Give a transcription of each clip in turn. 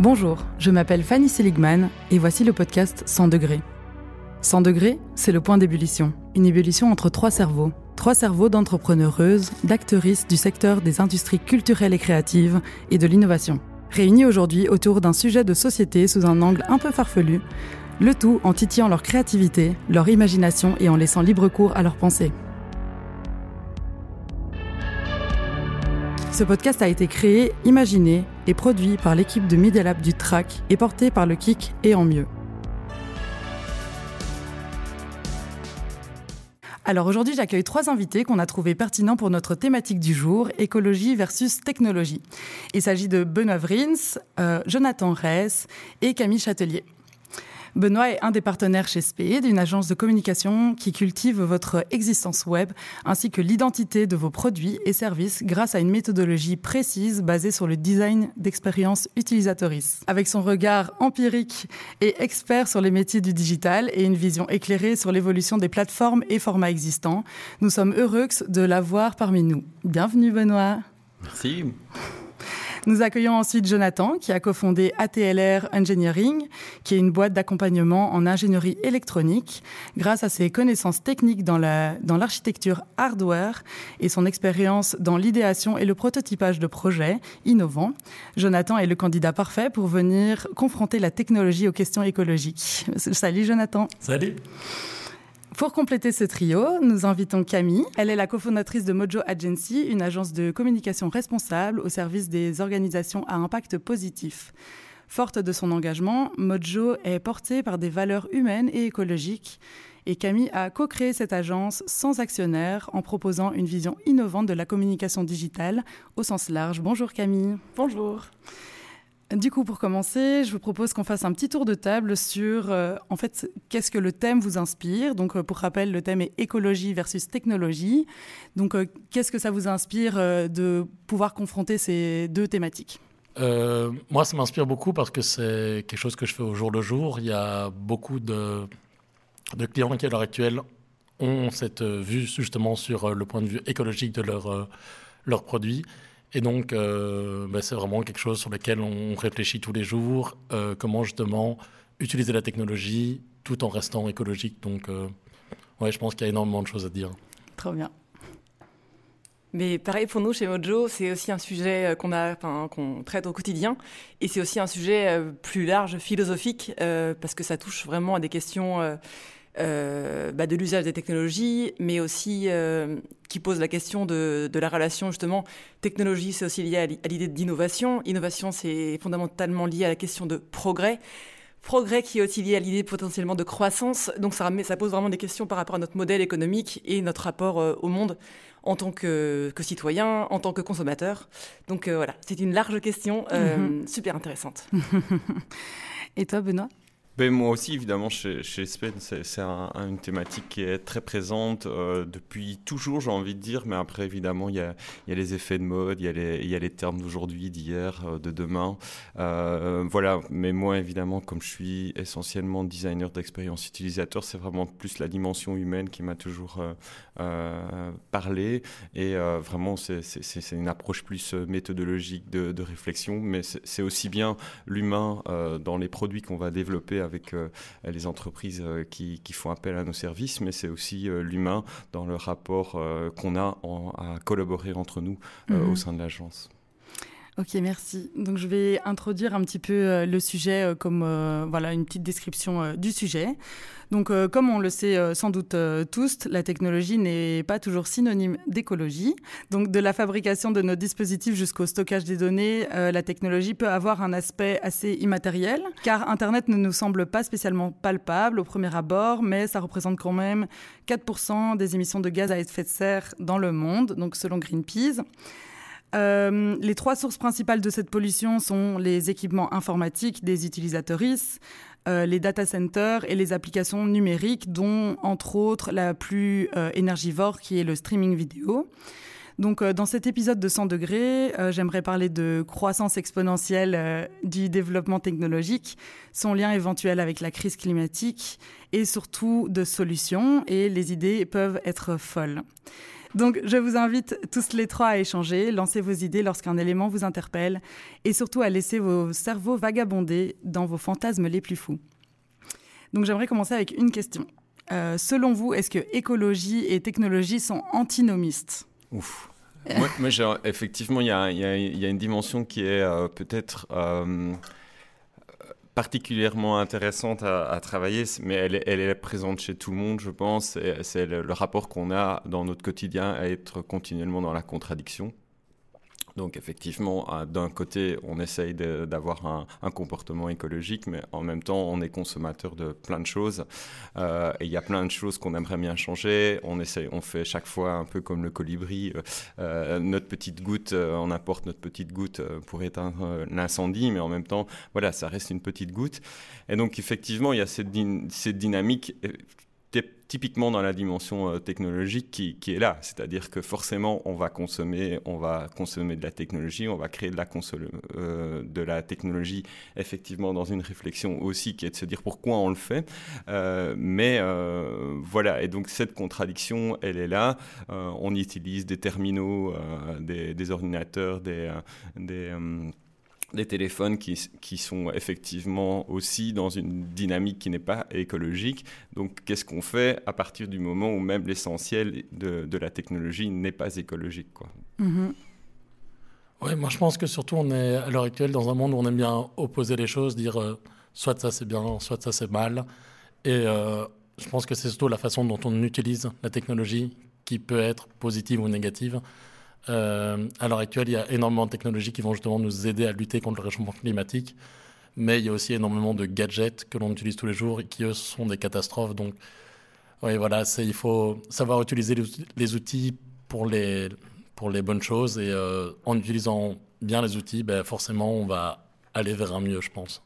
Bonjour, je m'appelle Fanny Seligman et voici le podcast 100 degrés. 100 degrés, c'est le point d'ébullition. Une ébullition entre trois cerveaux. Trois cerveaux d'entrepreneureuses, d'actrices du secteur des industries culturelles et créatives et de l'innovation. Réunis aujourd'hui autour d'un sujet de société sous un angle un peu farfelu, le tout en titillant leur créativité, leur imagination et en laissant libre cours à leurs pensées. Ce podcast a été créé, imaginé et produit par l'équipe de Media Lab du TRAC et porté par le KIC et en mieux. Alors aujourd'hui, j'accueille trois invités qu'on a trouvés pertinents pour notre thématique du jour, écologie versus technologie. Il s'agit de Benoît Vrins, euh, Jonathan Reyes et Camille Châtelier. Benoît est un des partenaires chez Speed, une agence de communication qui cultive votre existence web ainsi que l'identité de vos produits et services grâce à une méthodologie précise basée sur le design d'expérience utilisatrice. Avec son regard empirique et expert sur les métiers du digital et une vision éclairée sur l'évolution des plateformes et formats existants, nous sommes heureux de l'avoir parmi nous. Bienvenue Benoît. Merci. Nous accueillons ensuite Jonathan, qui a cofondé ATLR Engineering, qui est une boîte d'accompagnement en ingénierie électronique. Grâce à ses connaissances techniques dans l'architecture dans hardware et son expérience dans l'idéation et le prototypage de projets innovants, Jonathan est le candidat parfait pour venir confronter la technologie aux questions écologiques. Salut Jonathan. Salut. Pour compléter ce trio, nous invitons Camille. Elle est la cofondatrice de Mojo Agency, une agence de communication responsable au service des organisations à impact positif. Forte de son engagement, Mojo est portée par des valeurs humaines et écologiques. Et Camille a co-créé cette agence sans actionnaire en proposant une vision innovante de la communication digitale au sens large. Bonjour Camille. Bonjour. Du coup, pour commencer, je vous propose qu'on fasse un petit tour de table sur, euh, en fait, qu'est-ce que le thème vous inspire. Donc, euh, pour rappel, le thème est écologie versus technologie. Donc, euh, qu'est-ce que ça vous inspire de pouvoir confronter ces deux thématiques? Moi, ça m'inspire beaucoup parce que c'est quelque chose que je fais au jour le jour. Il y a beaucoup de, clients qui, à l'heure actuelle, ont cette vue justement sur le point de vue écologique de leurs leur produits. Et donc, euh, bah, c'est vraiment quelque chose sur lequel on réfléchit tous les jours, euh, comment justement utiliser la technologie tout en restant écologique. Donc, euh, ouais, je pense qu'il y a énormément de choses à dire. Trop bien. Mais pareil pour nous chez Mojo, c'est aussi un sujet qu'on a, qu'on traite au quotidien, et c'est aussi un sujet plus large, philosophique, parce que ça touche vraiment à des questions bah, de l'usage des technologies, mais aussi euh, qui pose la question de, de, la relation justement. Technologie, c'est aussi lié à l'idée d'innovation. Innovation, c'est fondamentalement lié à la question de progrès. Progrès qui est aussi lié à l'idée potentiellement de croissance. Donc ça, ça, pose vraiment des questions par rapport à notre modèle économique et notre rapport euh, au monde en tant que, que, citoyen, en tant que consommateur. Donc voilà, c'est une large question, mm-hmm. super intéressante. et toi, Benoît? Ben, moi aussi, évidemment, chez, chez c'est une thématique qui est très présente euh, depuis toujours, j'ai envie de dire. Mais après, évidemment, il y a, y a, les effets de mode, il y a les, y a les termes d'aujourd'hui, d'hier, euh, de demain. Euh, voilà. Mais moi, évidemment, comme je suis essentiellement designer d'expérience utilisateur, c'est vraiment plus la dimension humaine qui m'a toujours parlé. Et vraiment, c'est une approche plus méthodologique de réflexion. Mais c'est aussi bien l'humain dans les produits qu'on va développer avec euh, les entreprises euh, qui, font appel à nos services, mais c'est aussi euh, l'humain dans le rapport qu'on a à collaborer entre nous au mhm. sein de l'agence. Ok, merci. Donc je vais introduire un petit peu le sujet comme voilà une petite description du sujet. Donc, euh, comme on le sait euh, sans doute euh, tous, la technologie n'est pas toujours synonyme d'écologie. Donc, de la fabrication de nos dispositifs jusqu'au stockage des données, la technologie peut avoir un aspect assez immatériel, car Internet ne nous semble pas spécialement palpable au premier abord, mais ça représente quand même 4% des émissions de gaz à effet de serre dans le monde, donc selon Greenpeace. Les trois sources principales de cette pollution sont les équipements informatiques des utilisateuristes, euh, les data centers et les applications numériques, dont entre autres la plus euh, énergivore qui est le streaming vidéo. Donc, euh, dans cet épisode de 100 degrés, j'aimerais parler de croissance exponentielle du développement technologique, son lien éventuel avec la crise climatique et surtout de solutions. Et les idées peuvent être folles. Donc, je vous invite tous les trois à échanger, lancer vos idées lorsqu'un élément vous interpelle et surtout à laisser vos cerveaux vagabonder dans vos fantasmes les plus fous. Donc, j'aimerais commencer avec une question. Euh, selon vous, est-ce que écologie et technologie sont antinomistes Ouf. moi, effectivement, il y, a, une dimension qui est euh, peut-être euh, particulièrement intéressante à, travailler, mais elle est, présente chez tout le monde, je pense. C'est le, rapport qu'on a dans notre quotidien à être continuellement dans la contradiction. Donc effectivement, d'un côté, on essaye d'avoir un, comportement écologique, mais en même temps, on est consommateur de plein de choses. Euh, et il y a plein de choses qu'on aimerait bien changer. On, on fait chaque fois un peu comme le colibri, euh, euh, notre petite goutte, on apporte notre petite goutte pour éteindre l'incendie, mais en même temps, voilà, ça reste une petite goutte. Et donc effectivement, il y a cette dynamique typiquement dans la dimension euh, technologique qui, est là. C'est-à-dire que forcément, on va consommer, on va consommer de la technologie, on va créer de la, euh, de la technologie effectivement dans une réflexion aussi qui est de se dire pourquoi on le fait. Euh, mais voilà, et donc cette contradiction, elle est là. on utilise des terminaux, des, des, ordinateurs, des, des des téléphones qui, qui, sont effectivement aussi dans une dynamique qui n'est pas écologique. Donc qu'est-ce qu'on fait à partir du moment où même l'essentiel de, de, la technologie n'est pas écologique quoi? Mm-hmm. Oui, moi je pense que surtout on est à l'heure actuelle dans un monde où on aime bien opposer les choses, dire euh, soit ça c'est bien, soit ça c'est mal. Et euh, je pense que c'est surtout la façon dont on utilise la technologie qui peut être positive ou négative. Euh, à l'heure actuelle, il y a énormément de technologies qui vont justement nous aider à lutter contre le réchauffement climatique, mais il y a aussi énormément de gadgets que l'on utilise tous les jours et qui, eux, sont des catastrophes. Donc, oui, voilà, il faut savoir utiliser les, outils pour les, bonnes choses et euh, en utilisant bien les outils, ben, forcément, on va aller vers un mieux, je pense.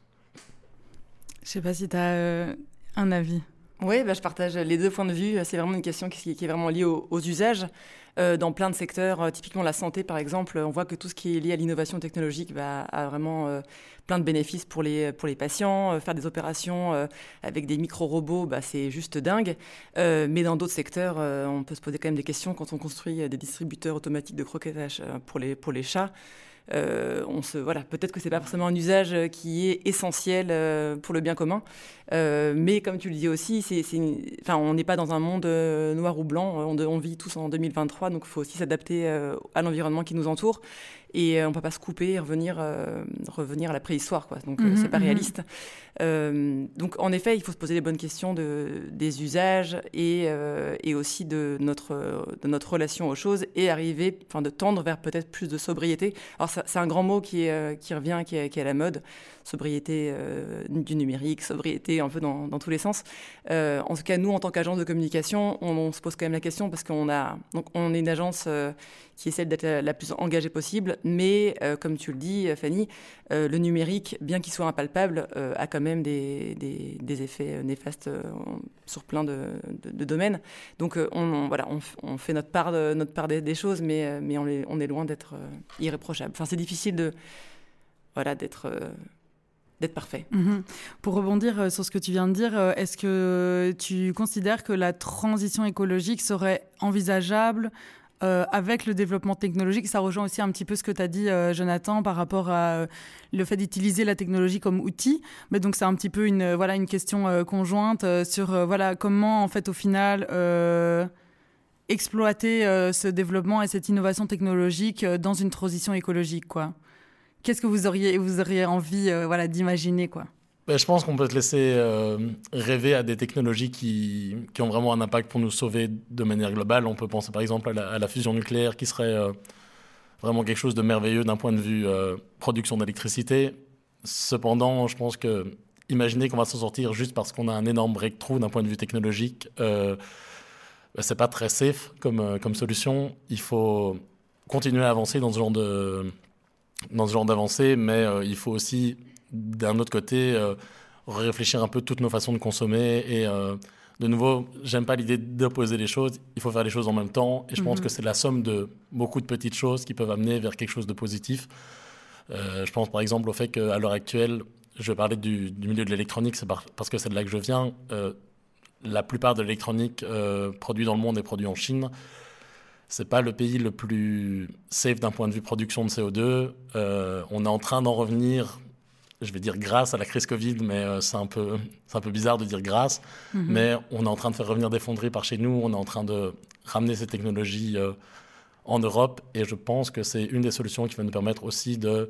Je sais pas si tu as euh, un avis. Oui, bah, je partage les deux points de vue. C'est vraiment une question qui, est vraiment liée aux usages. Euh, dans plein de secteurs, euh, typiquement la santé par exemple, on voit que tout ce qui est lié à l'innovation technologique va a vraiment euh, plein de bénéfices pour les, pour les patients. faire des opérations avec des micro-robots, bah, c'est juste dingue. mais dans d'autres secteurs, on peut se poser quand même des questions quand on construit des distributeurs automatiques de croquetage pour les, pour les chats. Euh, on se, voilà, peut-être que c'est pas forcément un usage qui est essentiel euh, pour le bien commun, euh, mais comme tu le dis aussi, c'est, enfin, on n'est pas dans un monde noir ou blanc. On, on, vit tous en 2023, donc il faut aussi s'adapter à l'environnement qui nous entoure et on peut pas se couper et revenir, revenir à la préhistoire, quoi. Donc mhm, c'est pas mhm. réaliste. donc en effet, il faut se poser les bonnes questions de, des usages et, et aussi de notre, de notre relation aux choses et arriver, enfin de tendre vers peut-être plus de sobriété. Alors c'est un grand mot qui, euh, qui revient, qui est, qui est, à la mode, sobriété euh, du numérique, sobriété un peu dans, dans tous les sens. Euh, en tout cas, nous, en tant qu'agence de communication, on, se pose quand même la question parce qu'on a, donc on est une agence qui essaie d'être la, plus engagée possible, mais comme tu le dis, Fanny, le numérique, bien qu'il soit impalpable, a quand même des, des, effets néfastes sur plein de, de, domaines. Donc on, voilà, on, fait notre part, notre part des, choses, mais, mais on, est, loin d'être irréprochable. Enfin, c'est difficile de voilà d'être euh, d'être parfait. Mhm. Pour rebondir euh, sur ce que tu viens de dire, euh, est-ce que tu considères que la transition écologique serait envisageable avec le développement technologique, ça rejoint aussi un petit peu ce que tu as dit, Jonathan, par rapport à le fait d'utiliser la technologie comme outil. Mais donc c'est un petit peu une voilà une question conjointe sur voilà comment en fait au final exploiter euh, ce développement et cette innovation technologique euh, dans une transition écologique quoi Qu'est-ce que vous auriez, vous auriez envie euh, voilà, d'imaginer quoi? Ben, Je pense qu'on peut se laisser rêver à des technologies qui, qui, ont vraiment un impact pour nous sauver de manière globale. On peut penser par exemple à la, fusion nucléaire qui serait vraiment quelque chose de merveilleux d'un point de vue production d'électricité. Cependant, je pense que imaginer qu'on va s'en sortir juste parce qu'on a un énorme breakthrough d'un point de vue technologique, bah, c'est pas très safe comme, euh, comme solution. Il faut continuer à avancer dans ce genre de dans ce genre d'avancée, mais euh, il faut aussi d'un autre côté euh, réfléchir un peu toutes nos façons de consommer et de nouveau, j'aime pas l'idée d'opposer les choses. Il faut faire les choses en même temps. Et je pense mhm. que c'est la somme de beaucoup de petites choses qui peuvent amener vers quelque chose de positif. je pense par exemple au fait qu'à l'heure actuelle, je vais parler du, du milieu de l'électronique, c'est parce que c'est de là que je viens la plupart de l'électronique euh, produite dans le monde est produite en Chine. C'est pas le pays le plus safe d'un point de vue production de CO2. Euh, on est en train d'en revenir, je vais dire grâce à la crise Covid, mais euh, c'est un, peu, un peu bizarre de dire grâce. Mhm. Mais on est en train de faire revenir des fonderies par chez nous, on est en train de ramener ces technologies euh, en Europe. Et je pense que c'est une des solutions qui va nous permettre aussi de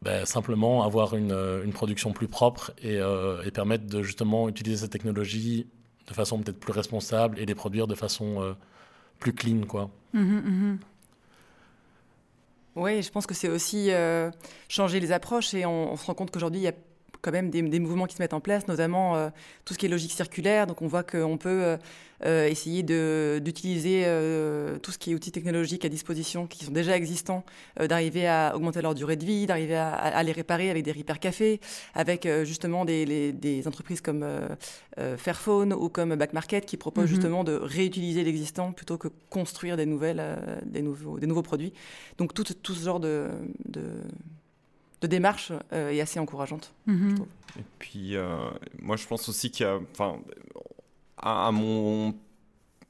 ben, simplement avoir une, une, production plus propre et, et, permettre de justement utiliser ces technologies de façon peut-être plus responsable et les produire de façon plus clean, quoi. Mhm, mhm. Oui, je pense que c'est aussi euh, changer les approches et on, se rend compte qu'aujourd'hui, il y a quand même des, mouvements qui se mettent en place, notamment euh, tout ce qui est logique circulaire. Donc on voit qu'on peut euh, euh, essayer d'utiliser tout ce qui est outils technologiques à disposition qui sont déjà existants, d'arriver à augmenter leur durée de vie, d'arriver à, les réparer avec des repair cafés, avec justement des, des, entreprises comme Fairphone ou comme Back Market qui proposent mm-hmm. justement de réutiliser l'existant plutôt que construire des, nouvelles, des, nouveaux, des nouveaux produits. Donc tout, tout ce genre de, de de démarche euh, est assez encourageante. Mhm. Et puis, euh, moi, je pense aussi qu'il y a, enfin, à, mon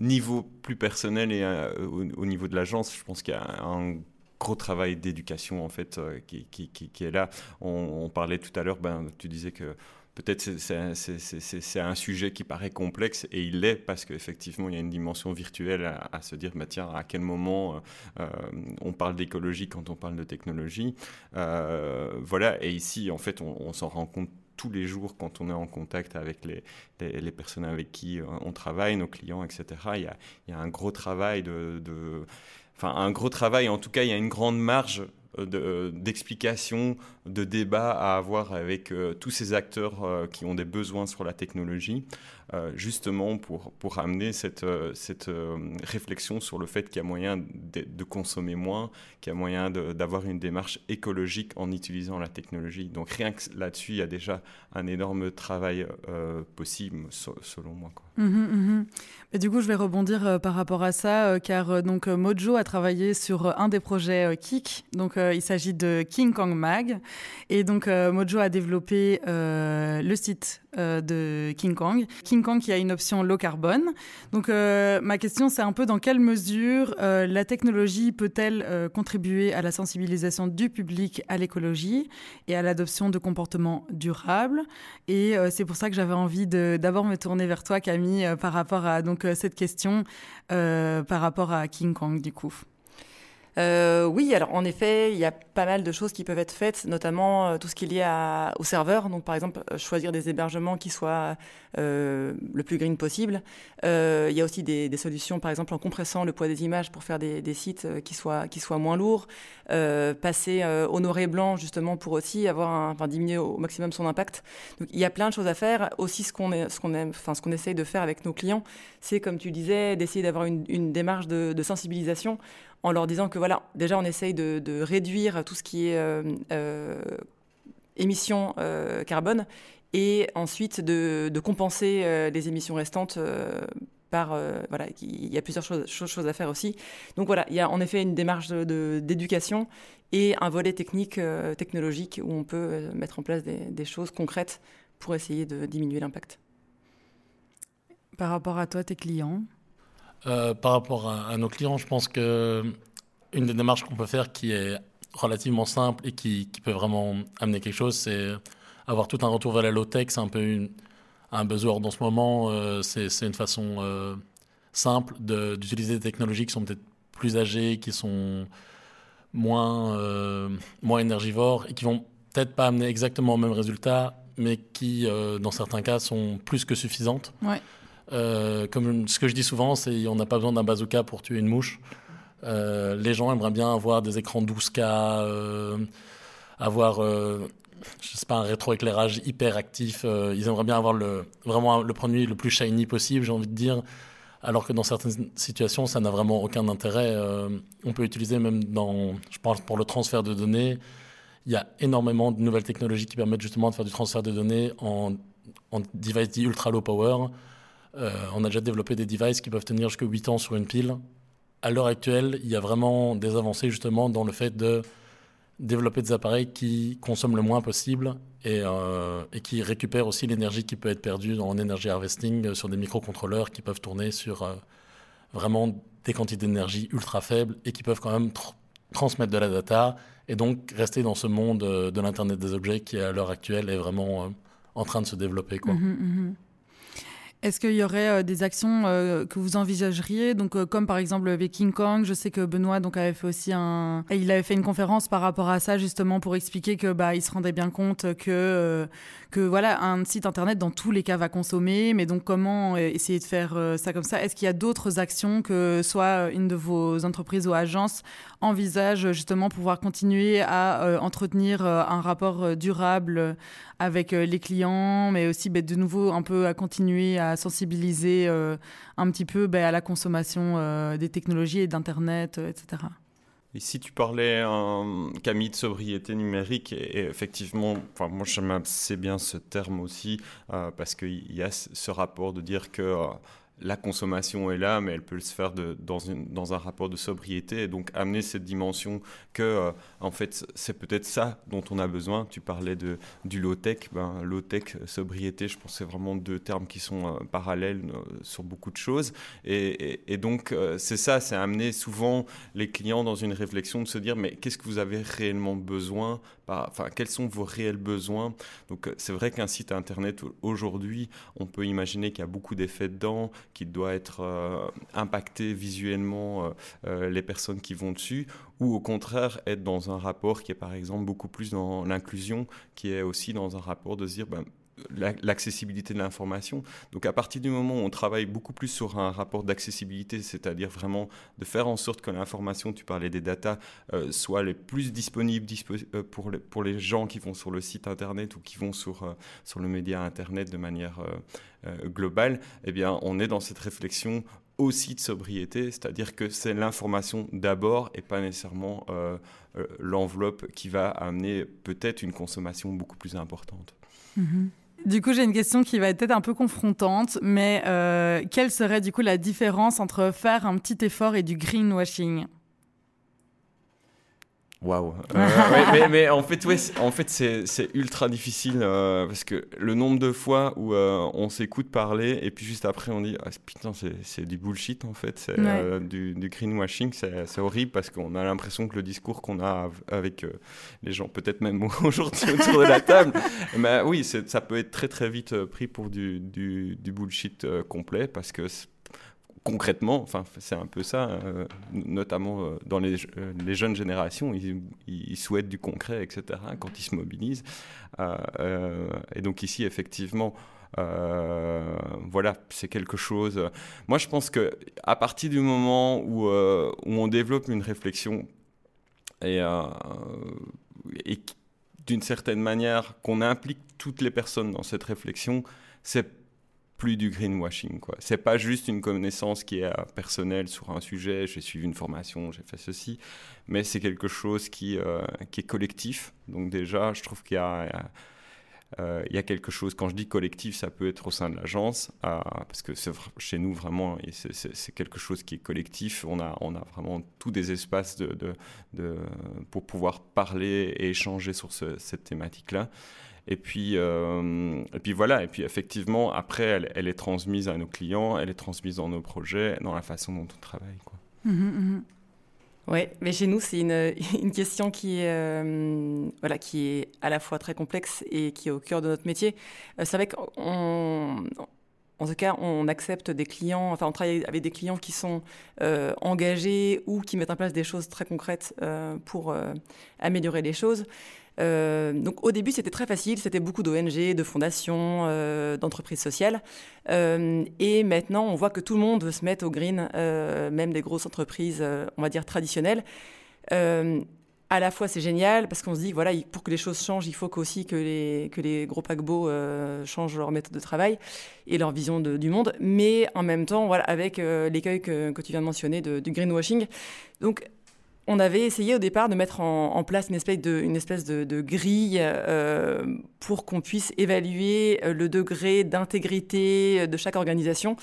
niveau plus personnel et euh, au, niveau de l'agence, je pense qu'il y a un gros travail d'éducation en fait qui, qui, est là. On, parlait tout à l'heure, ben, tu disais que peut-être c'est un sujet qui paraît complexe et il l'est parce qu'effectivement il y a une dimension virtuelle à, se dire bah, tiens à quel moment euh, euh, on parle d'écologie quand on parle de technologie euh, voilà et ici en fait on, s'en rend compte tous les jours quand on est en contact avec les, personnes avec qui on travaille, nos clients, etc. Il y a, un gros travail Enfin, un gros travail, en tout cas, il y a une grande marge d'explications, de, débats à avoir avec euh, tous ces acteurs euh, qui ont des besoins sur la technologie, euh, justement pour, pour amener cette, cette réflexion sur le fait qu'il y a moyen de, consommer moins, qu'il y a moyen d'avoir une démarche écologique en utilisant la technologie. Donc rien que là-dessus, il y a déjà un énorme travail possible, selon moi. Quoi. Mmh mmh du coup, je vais rebondir par rapport à ça, car donc Mojo a travaillé sur un des projets Kik, donc il s'agit de King Kong Mag. Et donc, euh, Mojo a développé euh, le site euh, de King Kong. King Kong qui a une option low carbone. Donc, ma question, c'est un peu dans quelle mesure la technologie peut-elle contribuer à la sensibilisation du public à l'écologie et à l'adoption de comportements durables? Et c'est pour ça que j'avais envie d'abord me tourner vers toi, Camille, par rapport à donc, cette question par rapport à King Kong, du coup. Euh, oui, alors en effet, il y a pas mal de choses qui peuvent être faites, notamment euh, tout ce qui est lié au serveur. Donc par exemple, euh, choisir des hébergements qui soient le plus green possible. il y a aussi des, solutions, par exemple en compressant le poids des images pour faire des, sites qui soient, qui soient moins lourds. passer au noir et blanc justement pour aussi avoir un, diminuer au maximum son impact. Donc il y a plein de choses à faire. Aussi ce qu'on ce qu'on enfin ce qu'on essaye de faire avec nos clients, c'est comme tu disais, d'essayer d'avoir une, démarche de sensibilisation en leur disant que voilà, déjà on essaye de, réduire tout ce qui est euh, euh, émissions euh, carbone et ensuite de, compenser les émissions restantes par voilà, il y a plusieurs choses, à faire aussi. Donc voilà, il y a en effet une démarche d'éducation et un volet technique, technologique où on peut mettre en place des choses concrètes pour essayer de diminuer l'impact. Par rapport à toi, tes clients euh, par rapport à, nos clients, je pense que une des démarches qu'on peut faire qui est relativement simple et qui, peut vraiment amener quelque chose, c'est avoir tout un retour vers la low-tech. C'est un peu un buzzword dans ce moment. Euh, c'est une façon euh, simple d'utiliser des technologies qui sont peut-être plus âgées, qui sont moins, moins énergivores et qui vont peut-être pas amener exactement le même résultat, mais qui, dans certains cas, sont plus que suffisantes. Euh, comme ce que je dis souvent, c'est on n'a pas besoin d'un bazooka pour tuer une mouche. Euh, les gens aimeraient bien avoir des écrans 12K, euh, avoir, je sais pas, un rétroéclairage hyper actif. ils aimeraient bien avoir le, vraiment le produit le plus shiny possible, j'ai envie de dire. Alors que dans certaines situations, ça n'a vraiment aucun intérêt. on peut utiliser même dans, je pense, pour le transfert de données, il y a énormément de nouvelles technologies qui permettent justement de faire du transfert de données en, en device dit ultra low power. Euh, on a déjà développé des devices qui peuvent tenir jusqu'à 8 ans sur une pile. À l'heure actuelle, il y a vraiment des avancées justement dans le fait de développer des appareils qui consomment le moins possible et, euh, qui récupèrent aussi l'énergie qui peut être perdue en énergie harvesting sur des microcontrôleurs qui peuvent tourner sur euh, vraiment des quantités d'énergie ultra faibles et qui peuvent quand même transmettre de la data et donc rester dans ce monde de l'Internet des objets qui, à l'heure actuelle, est vraiment en train de se développer. Mhm, mhm. Est-ce qu'il y aurait euh, des actions euh, que vous envisageriez? Donc euh, comme par exemple avec King Kong, je sais que Benoît donc avait fait aussi un il avait fait une conférence par rapport à ça justement pour expliquer que bah il se rendait bien compte que que voilà un site internet dans tous les cas va consommer. Mais donc comment essayer de faire ça comme ça? Est-ce qu'il y a d'autres actions que soit une de vos entreprises ou agences envisage justement pouvoir continuer à entretenir un rapport durable avec les clients mais aussi bah, de nouveau un peu à continuer à sensibiliser euh, un petit peu ben, à la consommation euh, des technologies et d'Internet, euh, etc. Et si tu parlais, Camille, de sobriété numérique, et, effectivement, enfin, moi j'aime assez bien ce terme aussi, parce qu'il y a ce rapport de dire que la consommation est là, mais elle peut se faire dans, un rapport de sobriété et donc amener cette dimension que, euh, en fait, c'est peut-être ça dont on a besoin. Tu parlais de, du low-tech. Ben, low-tech, sobriété, je pense que c'est vraiment deux termes qui sont euh, parallèles euh, sur beaucoup de choses. Et, et, donc, c'est ça, c'est amener souvent les clients dans une réflexion de se dire, mais qu'est-ce que vous avez réellement besoin? Enfin, quels sont vos réels besoins? Donc, c'est vrai qu'un site Internet, aujourd'hui, on peut imaginer qu'il y a beaucoup d'effets dedans, qu'il doit être euh, impacté visuellement euh, euh, les personnes qui vont dessus, ou au contraire être dans un rapport qui est par exemple beaucoup plus dans l'inclusion, qui est aussi dans un rapport de dire ben, l'accessibilité de l'information. Donc à partir du moment où on travaille beaucoup plus sur un rapport d'accessibilité, c'est-à-dire vraiment de faire en sorte que l'information, tu parlais des datas, euh, soit les plus disponibles euh, pour, les, pour les gens qui vont sur le site internet ou qui vont sur, euh, sur le média internet de manière globale, eh bien on est dans cette réflexion aussi de sobriété, c'est-à-dire que c'est l'information d'abord et pas nécessairement l'enveloppe qui va amener peut-être une consommation beaucoup plus importante. Mm-hmm. Du coup, j'ai une question qui va être peut-être un peu confrontante, mais euh, quelle serait du coup la différence entre faire un petit effort et du greenwashing? Waouh. Euh, mais, en fait, ouais, en fait, c'est ultra difficile euh, parce que le nombre de fois où euh, on s'écoute parler et puis juste après on dit ah, putain c'est du bullshit en fait, c'est du, du, greenwashing, c'est horrible parce qu'on a l'impression que le discours qu'on a avec les gens, peut-être même aujourd'hui autour de la table, mais oui, ça peut être très très vite pris pour du, du, du bullshit complet parce que concrètement, enfin, c'est un peu ça, euh, notamment euh, dans les, euh, les, jeunes générations, ils, ils, souhaitent du concret, etc., quand ils se mobilisent. et donc ici, effectivement, voilà, c'est quelque chose. Moi, je pense que à partir du moment où, où on développe une réflexion et, et d'une certaine manière qu'on implique toutes les personnes dans cette réflexion, c'est plus du greenwashing. quoi. C'est pas juste une connaissance qui est euh, personnelle sur un sujet, j'ai suivi une formation, j'ai fait ceci, mais c'est quelque chose qui, euh, qui est collectif. Donc déjà, je trouve qu'il y a, euh, y a quelque chose, quand je dis collectif, ça peut être au sein de l'agence, parce que chez nous vraiment, c'est quelque chose qui est collectif. On a, on a vraiment tous des espaces de, de pour pouvoir parler et échanger sur cette thématique-là. Et puis, euh, et puis voilà, et puis effectivement, après, elle, est transmise à nos clients, elle est transmise dans nos projets, dans la façon dont on travaille. Quoi. Mmh, mmh, mmh. Oui, mais chez nous, c'est une, une, question qui est, euh, voilà, qui est à la fois très complexe et qui est au cœur de notre métier. Euh, c'est vrai qu'en en tout cas, on accepte des clients, enfin, on travaille avec des clients qui sont engagés ou qui mettent en place des choses très concrètes pour améliorer les choses. Euh, donc au début, c'était très facile, c'était beaucoup d'ONG, de fondations, euh, d'entreprises sociales. Euh, et maintenant, on voit que tout le monde veut se mettre au green, même des grosses entreprises, on va dire traditionnelles. à la fois, c'est génial parce qu'on se dit, voilà, pour que les choses changent, il faut aussi que les, que les gros paquebots changent leur méthode de travail et leur vision du monde. Mais en même temps, voilà, avec l'écueil que, que, tu viens de mentionner du greenwashing. Donc, on avait essayé au départ de mettre en, place une espèce de, grille euh, pour qu'on puisse évaluer euh, le degré d'intégrité de chaque organisation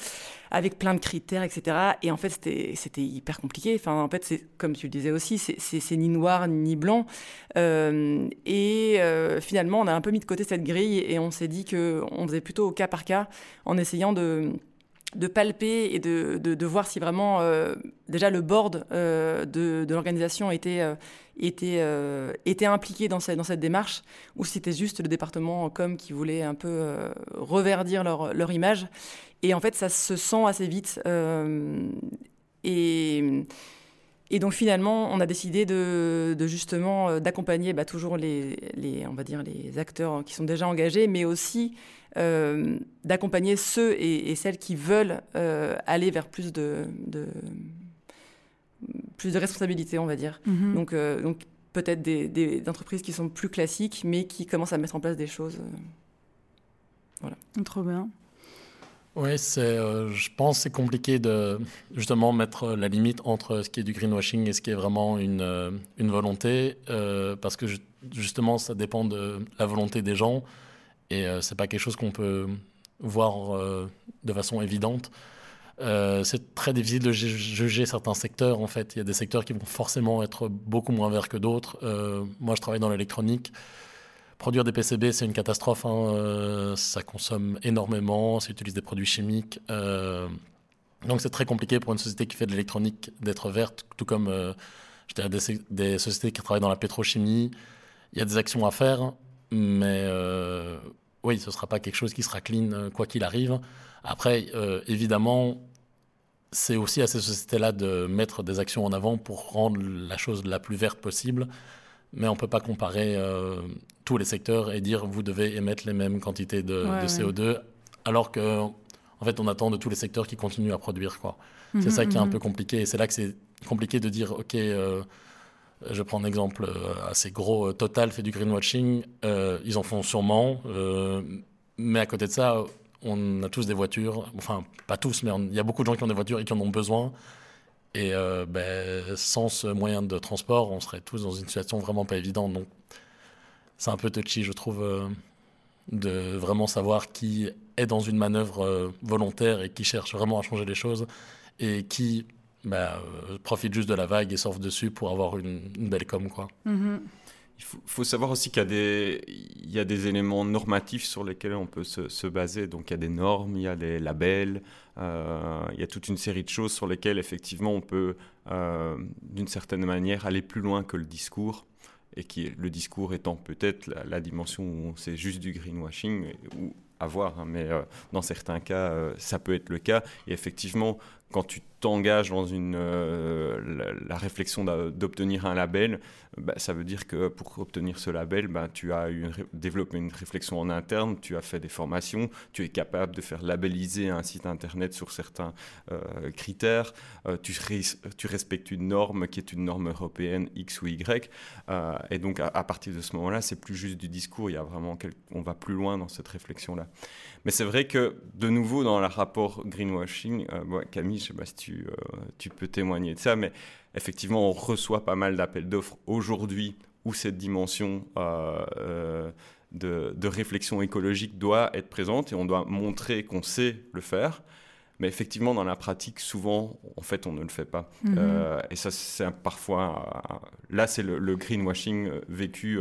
avec plein de critères, etc. Et en fait, c'était hyper compliqué. En fait, comme tu le disais aussi, c'est ni noir ni blanc. Euh, et finalement, on a un peu mis de côté cette grille et on s'est dit qu'on faisait plutôt au cas par cas en essayant de de palper et de, de, voir si vraiment déjà le board de, de l'organisation était, était, était impliqué dans cette, dans cette démarche ou si c'était juste le département com qui voulait un peu reverdir leur, leur image. Et en fait, ça se sent assez vite. et et donc finalement, on a décidé de, justement euh, d'accompagner bah, toujours les, on va dire les acteurs qui sont déjà engagés, mais aussi euh, d'accompagner ceux et, celles qui veulent euh, aller vers plus de, plus de responsabilité, on va dire. Mm-hmm. Donc, donc peut-être des, des, entreprises qui sont plus classiques, mais qui commencent à mettre en place des choses. voilà. Trop bien. Oui, c'est, euh, je pense que c'est compliqué de justement mettre la limite entre ce qui est du greenwashing et ce qui est vraiment une, euh, une volonté, euh, parce que justement, ça dépend de la volonté des gens et c'est pas quelque chose qu'on peut voir de façon évidente. c'est très difficile de juger certains secteurs. En fait, il y a des secteurs qui vont forcément être beaucoup moins verts que d'autres. moi, je travaille dans l'électronique. Produire des PCB, c'est une catastrophe. Hein, euh, ça consomme énormément, ça utilise des produits chimiques. Euh, donc c'est très compliqué pour une société qui fait de l'électronique d'être verte, tout comme euh, des, des, sociétés qui travaillent dans la pétrochimie. Il y a des actions à faire, mais euh, oui, ce ne sera pas quelque chose qui sera clean quoi qu'il arrive. Après, évidemment, c'est aussi à ces sociétés-là de mettre des actions en avant pour rendre la chose la plus verte possible mais on ne peut pas comparer euh, tous les secteurs et dire vous devez émettre les mêmes quantités de, CO2, alors que en fait on attend de tous les secteurs qui continuent à produire quoi. c'est ça qui est un mhm. peu compliqué et c'est là que c'est compliqué de dire ok euh, je prends un exemple euh, assez gros Total fait du greenwashing ils en font sûrement mais à côté de ça on a tous des voitures enfin pas tous mais il y a beaucoup de gens qui ont des voitures et qui en ont besoin et euh, ben, sans ce moyen de transport, on serait tous dans une situation vraiment pas évidente. Donc, c'est un peu touchy, je trouve, euh, de vraiment savoir qui est dans une manœuvre euh, volontaire et qui cherche vraiment à changer les choses et qui ben, profite juste de la vague et surfe dessus pour avoir une, belle com. Quoi. Il faut, savoir aussi qu'il y, a des, éléments normatifs sur lesquels on peut se, se, baser. Donc il y a des normes, il y a des labels, euh, il y a toute une série de choses sur lesquelles effectivement on peut euh, d'une certaine manière aller plus loin que le discours. Et qui, le discours étant peut-être la, dimension où c'est juste du greenwashing, ou à voir, hein, mais euh, dans certains cas, ça peut être le cas. Et effectivement, quand tu t'engages dans une, euh, la, réflexion d'obtenir un label, bah, ça veut dire que pour obtenir ce label, bah, tu as eu développé une réflexion en interne, tu as fait des formations, tu es capable de faire labelliser un site internet sur certains euh, critères, euh, tu, tu, respectes une norme qui est une norme européenne X ou Y, et donc à, partir de ce moment-là, c'est plus juste du discours, il y a vraiment on va plus loin dans cette réflexion-là. Mais c'est vrai que de nouveau dans le rapport greenwashing, Camille, je sais pas si tu euh, tu, peux témoigner de ça. Mais effectivement, on reçoit pas mal d'appels d'offres aujourd'hui où cette dimension euh, euh, de, réflexion écologique doit être présente et on doit montrer qu'on sait le faire. Mais effectivement, dans la pratique, souvent, en fait, on ne le fait pas. Mhm. et ça, c'est parfois... là, c'est le, greenwashing vécu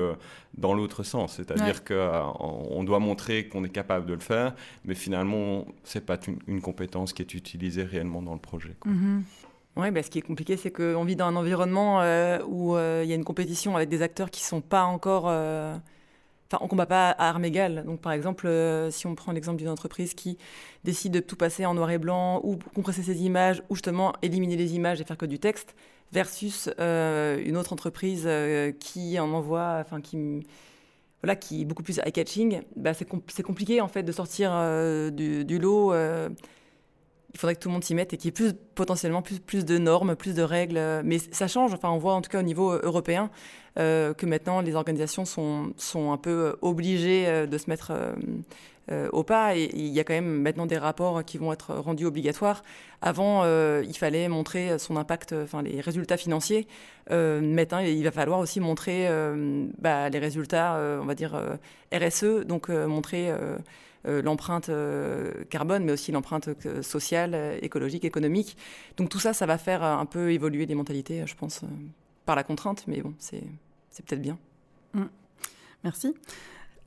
dans l'autre sens. C'est-à-dire qu'on doit montrer qu'on est capable de le faire, mais finalement, ce n'est pas une, compétence qui est utilisée réellement dans le projet. Mhm. Oui, bah, ce qui est compliqué, c'est qu'on vit dans un environnement euh, où euh, il y a une compétition avec des acteurs qui ne sont pas encore... Euh, enfin, on combat pas à armes égales. Donc, par exemple, si on prend l'exemple d'une entreprise qui décide de tout passer en noir et blanc, ou compresser ses images, ou justement éliminer les images et faire que du texte, versus euh, une autre entreprise euh, qui en envoie, enfin qui voilà, qui est beaucoup plus eye-catching, bah c'est compliqué en fait de sortir euh, du, lot. Il faudrait que tout le monde s'y mette et qu'il y ait plus, potentiellement plus, plus de normes, plus de règles. Mais ça change. Enfin, on voit en tout cas au niveau européen que maintenant les organisations sont, sont un peu obligées de se mettre euh, au pas. Et il y a quand même maintenant des rapports qui vont être rendus obligatoires. Avant, euh, il fallait montrer son impact, enfin les résultats financiers. Euh, maintenant, il va falloir aussi montrer bah, les résultats, on va dire RSE, donc montrer l'empreinte carbone, mais aussi l'empreinte sociale, écologique, économique. Donc tout ça, ça va faire un peu évoluer les mentalités, je pense, par la contrainte, mais bon, c'est peut-être bien. Mmh. Merci.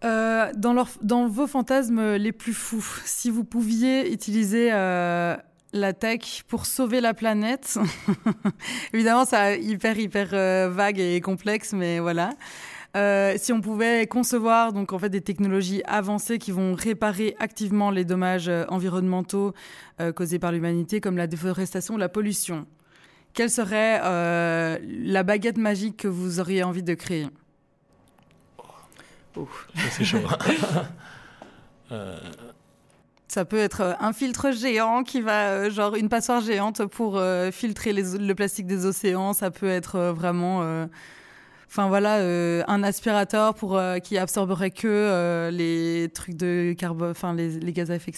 dans, leur, dans vos fantasmes les plus fous, si vous pouviez utiliser la tech pour sauver la planète, évidemment, c'est hyper, hyper vague et complexe, mais voilà. Euh, si on pouvait concevoir donc en fait des technologies avancées qui vont réparer activement les dommages euh, environnementaux euh, causés par l'humanité, comme la déforestation, la pollution, quelle serait la baguette magique que vous auriez envie de créer? C'est chaud. Ça peut être un filtre géant qui va, genre une passoire géante pour filtrer le plastique des océans. Ça peut être vraiment Enfin voilà, euh, un aspirateur pour euh, qui absorberait que euh, les trucs de carbone, enfin les, gaz à effet,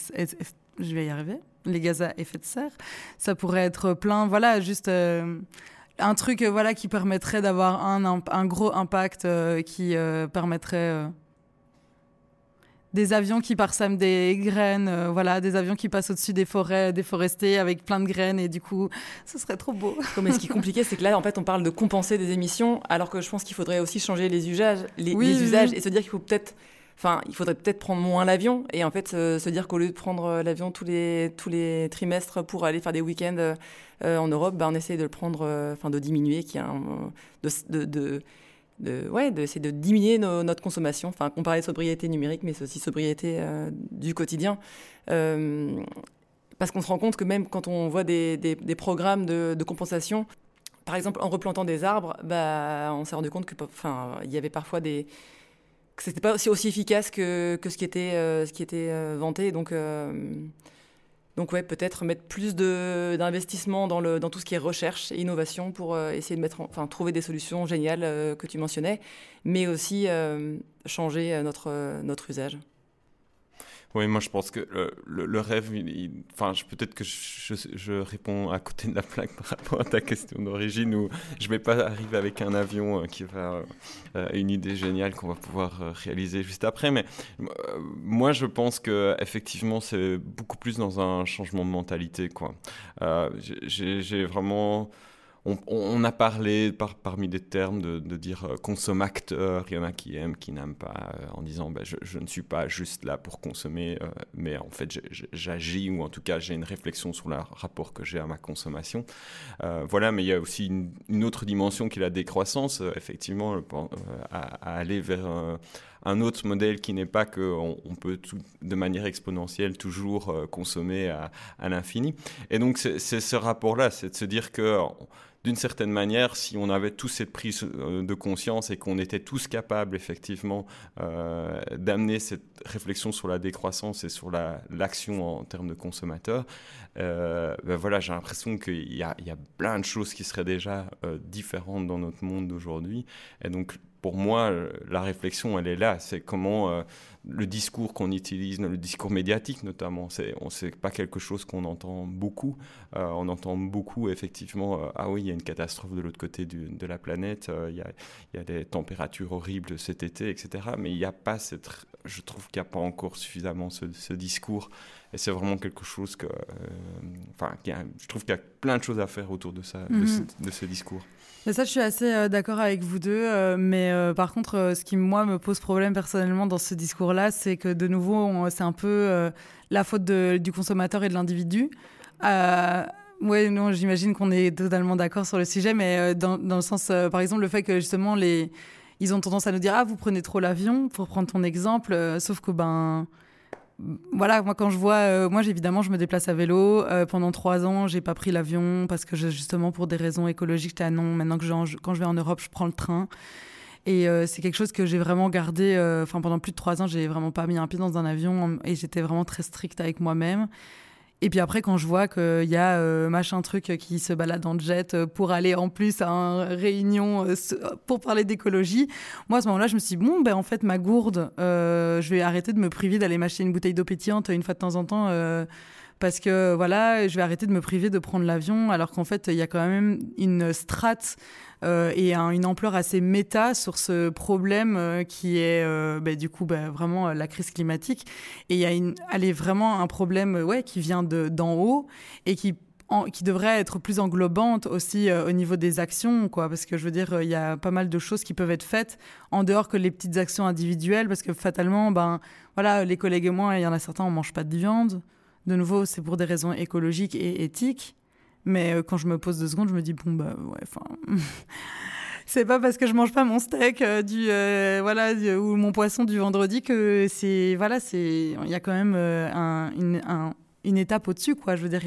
je vais y arriver, les gaz à effet de serre. Ça pourrait être plein, voilà, juste un truc voilà qui permettrait d'avoir un, un, gros impact qui permettrait des avions qui parsèment des graines, euh, voilà, des avions qui passent au-dessus des forêts déforestées avec plein de graines et du coup, ce serait trop beau. mais ce qui est compliqué, c'est que là, en fait, on parle de compenser des émissions, alors que je pense qu'il faudrait aussi changer les usages, les, usages et se dire qu'il faut peut-être, enfin, il faudrait peut-être prendre moins l'avion et en fait se, dire qu'au lieu de prendre euh, l'avion tous les tous les trimestres pour aller faire des week-ends euh, en Europe, bah, on essaie de le prendre, enfin, de diminuer, qui a de, de de, ouais, d'essayer de diminuer notre consommation. Enfin, on parlait de sobriété numérique, mais c'est aussi sobriété euh, du quotidien. Euh, parce qu'on se rend compte que même quand on voit des, des, programmes de, compensation, par exemple en replantant des arbres, bah, on s'est rendu compte que, enfin, il y avait parfois des que c'était pas aussi, aussi efficace que, que ce qui était euh, ce qui était vanté. Donc donc ouais, peut-être mettre plus d'investissement dans, tout ce qui est recherche et innovation pour euh, essayer de mettre, enfin, trouver des solutions géniales euh, que tu mentionnais, mais aussi euh, changer notre usage. Oui, moi je pense que le, rêve, enfin peut-être que je, réponds à côté de la plaque par rapport à ta question d'origine où je vais pas arriver avec un avion euh, qui va euh, une idée géniale qu'on va pouvoir euh, réaliser juste après, mais moi je pense que effectivement c'est beaucoup plus dans un changement de mentalité quoi. J'ai vraiment on, a parlé parmi des termes de, dire euh, consommateur, il y en a qui aiment, qui n'aiment pas, euh, en disant ben, je, ne suis pas juste là pour consommer, euh, mais en fait j'agis ou en tout cas j'ai une réflexion sur le rapport que j'ai à ma consommation. voilà, mais il y a aussi une, autre dimension qui est la décroissance, effectivement, à, aller vers un, autre modèle qui n'est pas qu'on on peut de manière exponentielle toujours consommer à l'infini. Et donc c'est ce rapport-là, c'est de se dire que d'une certaine manière, si on avait tous cette prise euh, de conscience et qu'on était tous capables effectivement euh, d'amener cette réflexion sur la décroissance et sur l'action en termes de consommateurs, euh, ben voilà, j'ai l'impression qu'il y, a plein de choses qui seraient déjà différentes dans notre monde d'aujourd'hui. Et donc pour moi, la réflexion, elle est là. C'est comment euh, le discours qu'on utilise, le discours médiatique notamment, c'est on pas quelque chose qu'on entend beaucoup. Euh, on entend beaucoup effectivement. Euh, ah oui, il y a une catastrophe de l'autre côté de la planète. Il y, a, des températures horribles cet été, etc. Mais il n'y a pas cette. Je trouve qu'il n'y a pas encore suffisamment ce, discours. Et c'est vraiment quelque chose que. Enfin, je trouve qu'il y a plein de choses à faire autour de ça, de, mhm. de ce discours. Mais ça, je suis assez euh, d'accord avec vous deux. Euh, mais euh, par contre, ce qui, moi, me pose problème personnellement dans ce discours-là, c'est que de nouveau, c'est un peu la faute du consommateur et de l'individu. oui, non, j'imagine qu'on est totalement d'accord sur le sujet, mais dans, dans, le sens, par exemple, le fait que justement, les, ils ont tendance à nous dire Ah, vous prenez trop l'avion, pour prendre ton exemple, sauf que, ben voilà, moi quand je vois, euh, moi évidemment je me déplace à vélo. Euh, pendant trois ans, j'ai pas pris l'avion parce que justement pour des raisons écologiques, j'étais à non. Maintenant que je, quand je vais en Europe, je prends le train. Et euh, c'est quelque chose que j'ai vraiment gardé. Enfin pendant plus de trois ans, j'ai vraiment pas mis un pied dans un avion et j'étais vraiment très stricte avec moi-même. Et puis après, quand je vois qu'il y a euh, machin truc qui se balade en jet euh, pour aller en plus à une réunion euh, pour parler d'écologie, moi à ce moment-là, je me suis dit, bon, ben en fait, ma gourde, je vais arrêter de me priver d'aller m'acheter une bouteille d'eau pétillante une fois de temps en temps parce que voilà, je vais arrêter de me priver de prendre l'avion, alors qu'en fait, il y a quand même une strate euh, et une ampleur assez méta sur ce problème euh, qui est euh, bah, du coup bah, vraiment la crise climatique. Et il y a elle est vraiment un problème ouais, qui vient d'en haut et qui devrait être plus englobante aussi au niveau des actions, quoi. Parce que je veux dire, il y a pas mal de choses qui peuvent être faites en dehors que les petites actions individuelles, parce que fatalement, ben, voilà, les collègues et moi, il y en a certains, on mange pas de viande. De nouveau, c'est pour des raisons écologiques et éthiques. Mais euh, quand je me pose deux secondes, je me dis, bon, bah, ouais, enfin. c'est pas parce que je mange pas mon steak euh, du voilà ou mon poisson du vendredi que c'est voilà c'est il y a quand même un, une, une, étape au-dessus quoi je veux dire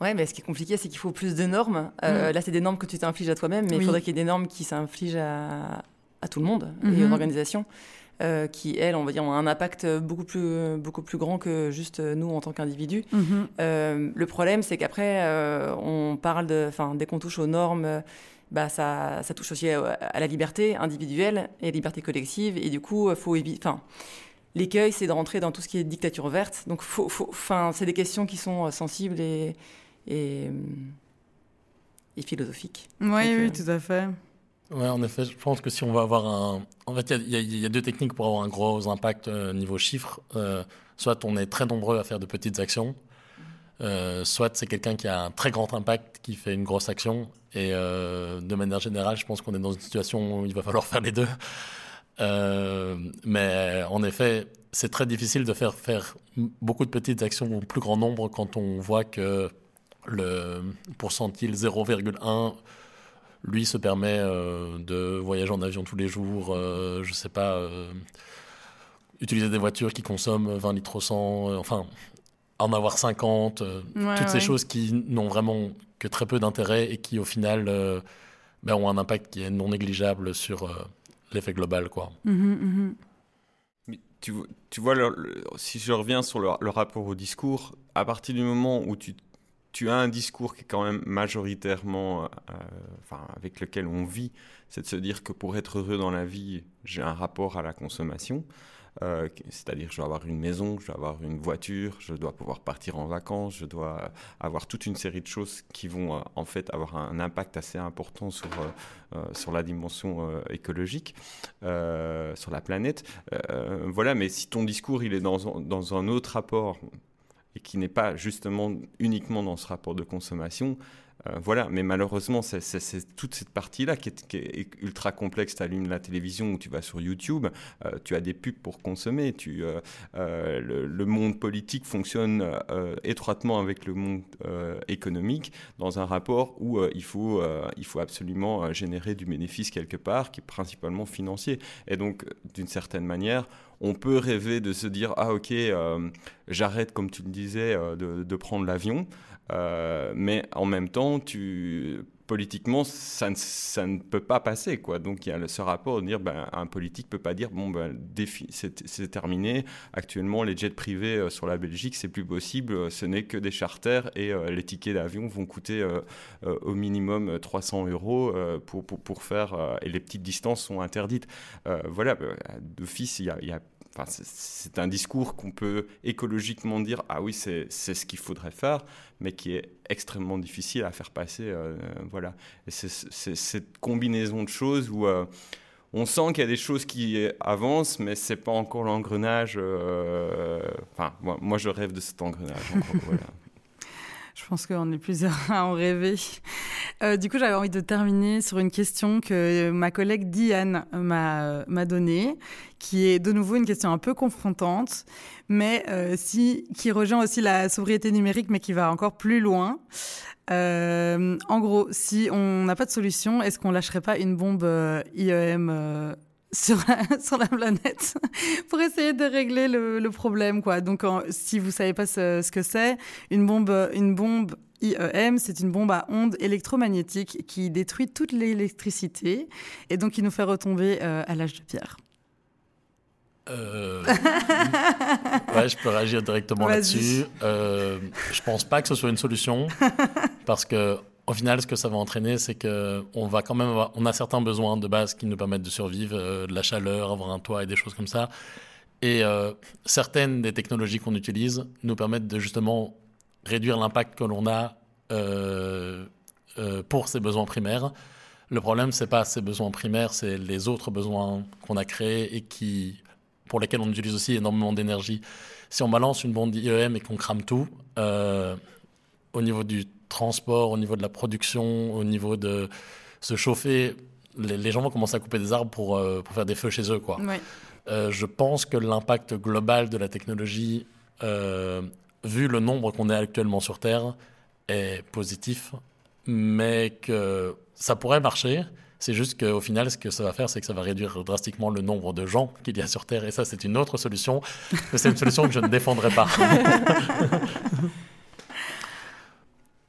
Ouais, mais ce qui est compliqué, c'est qu'il faut plus de normes. Euh, mm. Là, c'est des normes que tu t'infliges à toi-même, mais il faudrait qu'il y ait des normes qui s'infligent à, à, tout le monde et aux mm-hmm. organisations. Euh, qui, elles, on va dire, ont un impact beaucoup plus, beaucoup plus grand que juste nous en tant qu'individus. Mm-hmm. Euh, le problème, c'est qu'après, on parle de, enfin, dès qu'on touche aux normes, bah, ça, ça touche aussi à, la liberté individuelle et à la liberté collective, et du coup, faut éviter, enfin, l'écueil, c'est de rentrer dans tout ce qui est dictature verte. Donc, faut, faut, c'est des questions qui sont sensibles et, et, et philosophique. Oui, oui, euh, tout à fait. Oui, en effet, je pense que si on va avoir un... En fait, il y, a deux techniques pour avoir un gros impact euh, niveau chiffre. Euh, soit on est très nombreux à faire de petites actions, soit c'est quelqu'un qui a un très grand impact, qui fait une grosse action. Et de manière générale, je pense qu'on est dans une situation où il va falloir faire les deux. mais en effet, c'est très difficile de faire faire beaucoup de petites actions au plus grand nombre quand on voit que le pourcentile 0,1 lui se permet euh, de voyager en avion tous les jours, euh, je sais pas, euh, utiliser des voitures qui consomment 20 litres au 100, enfin, en avoir 50, toutes ces choses qui n'ont vraiment que très peu d'intérêt et qui au final ben, ont un impact qui est non négligeable sur l'effet global. Quoi. Mmh mmh. tu, tu, vois, si je reviens sur le, le rapport au discours, à partir du moment où tu tu as un discours qui est quand même majoritairement, euh, enfin, avec lequel on vit, c'est de se dire que pour être heureux dans la vie, j'ai un rapport à la consommation. Euh, c'est-à-dire, je dois avoir une maison, je dois avoir une voiture, je dois pouvoir partir en vacances, je dois avoir toute une série de choses qui vont euh, en fait avoir un impact assez important sur, sur la dimension écologique, sur la planète. voilà, mais si ton discours il est dans, dans un autre rapport, et qui n'est pas justement uniquement dans ce rapport de consommation. Euh, voilà, mais malheureusement, c'est toute cette partie-là qui, est, ultra complexe. Tu allumes la télévision ou tu vas sur YouTube, euh, tu as des pubs pour consommer. Tu, euh, le, monde politique fonctionne étroitement avec le monde économique dans un rapport où il, faut, il faut absolument générer du bénéfice quelque part, qui est principalement financier. Et donc, d'une certaine manière, on peut rêver de se dire ah ok j'arrête comme tu le disais de, prendre l'avion euh, mais en même temps politiquement ça ne, ne peut pas passer quoi. Donc il y a ce rapport de dire ben, un politique peut pas dire bon ben c'est terminé. Actuellement les jets privés sur la Belgique c'est plus possible. Ce n'est que des charters et les tickets d'avion vont coûter au minimum 300 euros pour, pour, pour, faire et les petites distances sont interdites. Voilà ben, d'office il y a, y a c'est un discours qu'on peut écologiquement dire ah oui c'est ce qu'il faudrait faire mais qui est extrêmement difficile à faire passer euh, voilà c'est cette combinaison de choses où euh, on sent qu'il y a des choses qui avancent mais c'est pas encore l'engrenage euh, enfin moi, moi, je rêve de cet engrenage voilà. Je pense qu'on est plusieurs à en rêver. Euh, du coup, j'avais envie de terminer sur une question que ma collègue Diane m'a donnée, qui est de nouveau une question un peu confrontante, mais euh, si, qui rejoint aussi la sobriété numérique, mais qui va encore plus loin. Euh, en gros, si on n'a pas de solution, est-ce qu'on lâcherait pas une bombe IEM sur la, sur la planète pour essayer de régler le, le problème quoi. Donc si vous savez pas ce, ce que c'est, une bombe une bombe IEM, c'est une bombe à ondes électromagnétiques qui détruit toute l'électricité et donc qui nous fait retomber euh, à l'âge de pierre. Euh... ouais, je peux réagir directement là-dessus. Euh, je pense pas que ce soit une solution parce que au final, ce que ça va entraîner, c'est que on va quand même on a certains besoins de base qui nous permettent de survivre, euh, de la chaleur, avoir un toit et des choses comme ça. Et euh, certaines des technologies qu'on utilise nous permettent de justement réduire l'impact que l'on a euh, pour ces besoins primaires. Le problème, c'est pas ces besoins primaires, c'est les autres besoins qu'on a créés et qui, pour lesquels on utilise aussi énormément d'énergie. Si on balance une bombe IEM et qu'on crame tout, au niveau du transport, au niveau de la production, au niveau de se chauffer, les, gens vont commencer à couper des arbres pour, euh, pour faire des feux chez eux. Quoi. Euh, je pense que l'impact global de la technologie, euh, vu le nombre qu'on est actuellement sur Terre, est positif, mais que ça pourrait marcher. C'est juste qu'au final, ce que ça va faire, c'est que ça va réduire drastiquement le nombre de gens qu'il y a sur Terre. Et ça, c'est une autre solution. c'est une solution que je ne défendrai pas.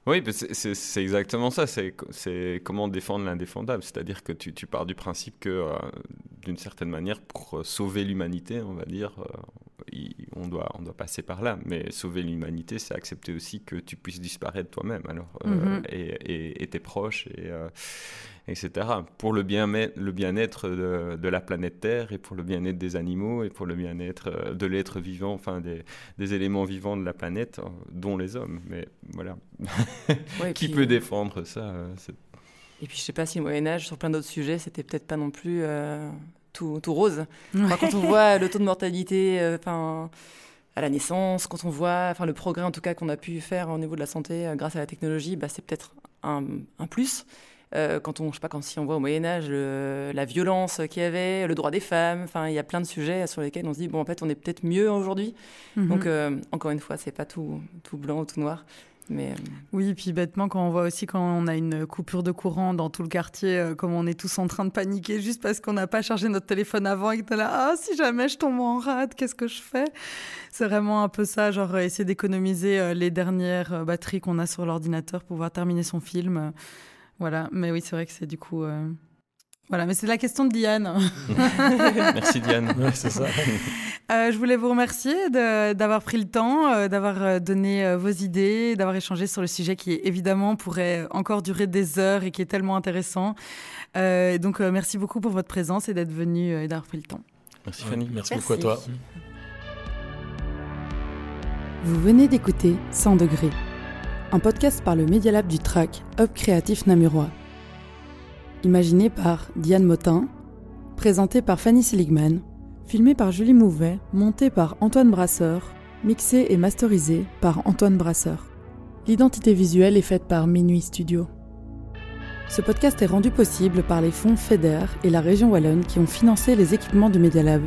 Oui, c'est exactement ça. C'est comment défendre l'indéfendable. C'est-à-dire que tu, pars du principe que, euh, d'une certaine manière, pour sauver l'humanité, on va dire, euh, on, doit, on doit passer par là. Mais sauver l'humanité, c'est accepter aussi que tu puisses disparaître toi-même alors, euh, mm-hmm. et, et, tes proches. Et, etc. Pour le bien-être le bien de, de, la planète Terre et pour le bien-être des animaux et pour le bien-être euh, de l'être vivant, enfin des, des, éléments vivants de la planète, euh, dont les hommes. Mais voilà, qui peut défendre ça euh, Et puis je sais pas si le Moyen Âge, sur plein d'autres sujets, c'était peut-être pas non plus tout, tout, rose. quand on voit le taux de mortalité, enfin à la naissance, quand on voit enfin, le progrès en tout cas qu'on a pu faire au niveau de la santé grâce à la technologie, bah, c'est peut-être un, un, plus. Euh, quand on, je sais pas, quand si on voit au Moyen Âge la violence qu'il y avait, le droit des femmes, enfin, il y a plein de sujets sur lesquels on se dit bon, en fait, on est peut-être mieux aujourd'hui. Mhm. Donc, euh, encore une fois, c'est pas tout, tout blanc ou tout noir. Mais... Euh, oui, puis bêtement, quand on voit aussi quand on a une coupure de courant dans tout le quartier, comme on est tous en train de paniquer juste parce qu'on n'a pas chargé notre téléphone avant et que là, ah, si jamais je tombe en rade, qu'est-ce que je fais? C'est vraiment un peu ça, genre essayer d'économiser les dernières batteries qu'on a sur l'ordinateur pour pouvoir terminer son film. Voilà, mais oui, c'est vrai que c'est du coup. Euh, voilà, mais c'est la question de Diane. Merci Diane. c'est ça. Euh, je voulais vous remercier d'avoir pris le temps, euh, d'avoir donné vos idées, d'avoir échangé sur le sujet qui évidemment pourrait encore durer des heures et qui est tellement intéressant. donc merci beaucoup pour votre présence et d'être venu et d'avoir pris le temps. Merci Fanny, merci, beaucoup à toi. Vous venez d'écouter 100 degrés un podcast par le Media Lab du track Hub Créatif Namurois. Imaginé par Diane Motin, présenté par Fanny Seligman, filmé par Julie Mouvet, monté par Antoine Brasseur, mixé et masterisé par Antoine Brasseur. L'identité visuelle est faite par Minuit Studio. Ce podcast est rendu possible par les fonds FEDER et la région Wallonne qui ont financé les équipements du Media Lab.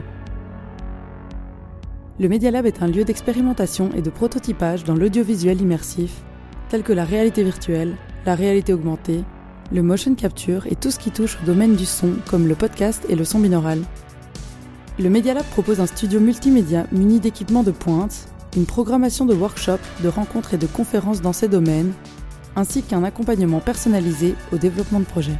Le Media Lab est un lieu d'expérimentation et de prototypage dans l'audiovisuel immersif tels que la réalité virtuelle, la réalité augmentée, le motion capture et tout ce qui touche au domaine du son comme le podcast et le son binaural. Le Media Lab propose un studio multimédia muni d'équipements de pointe, une programmation de workshops, de rencontres et de conférences dans ces domaines, ainsi qu'un accompagnement personnalisé au développement de projets.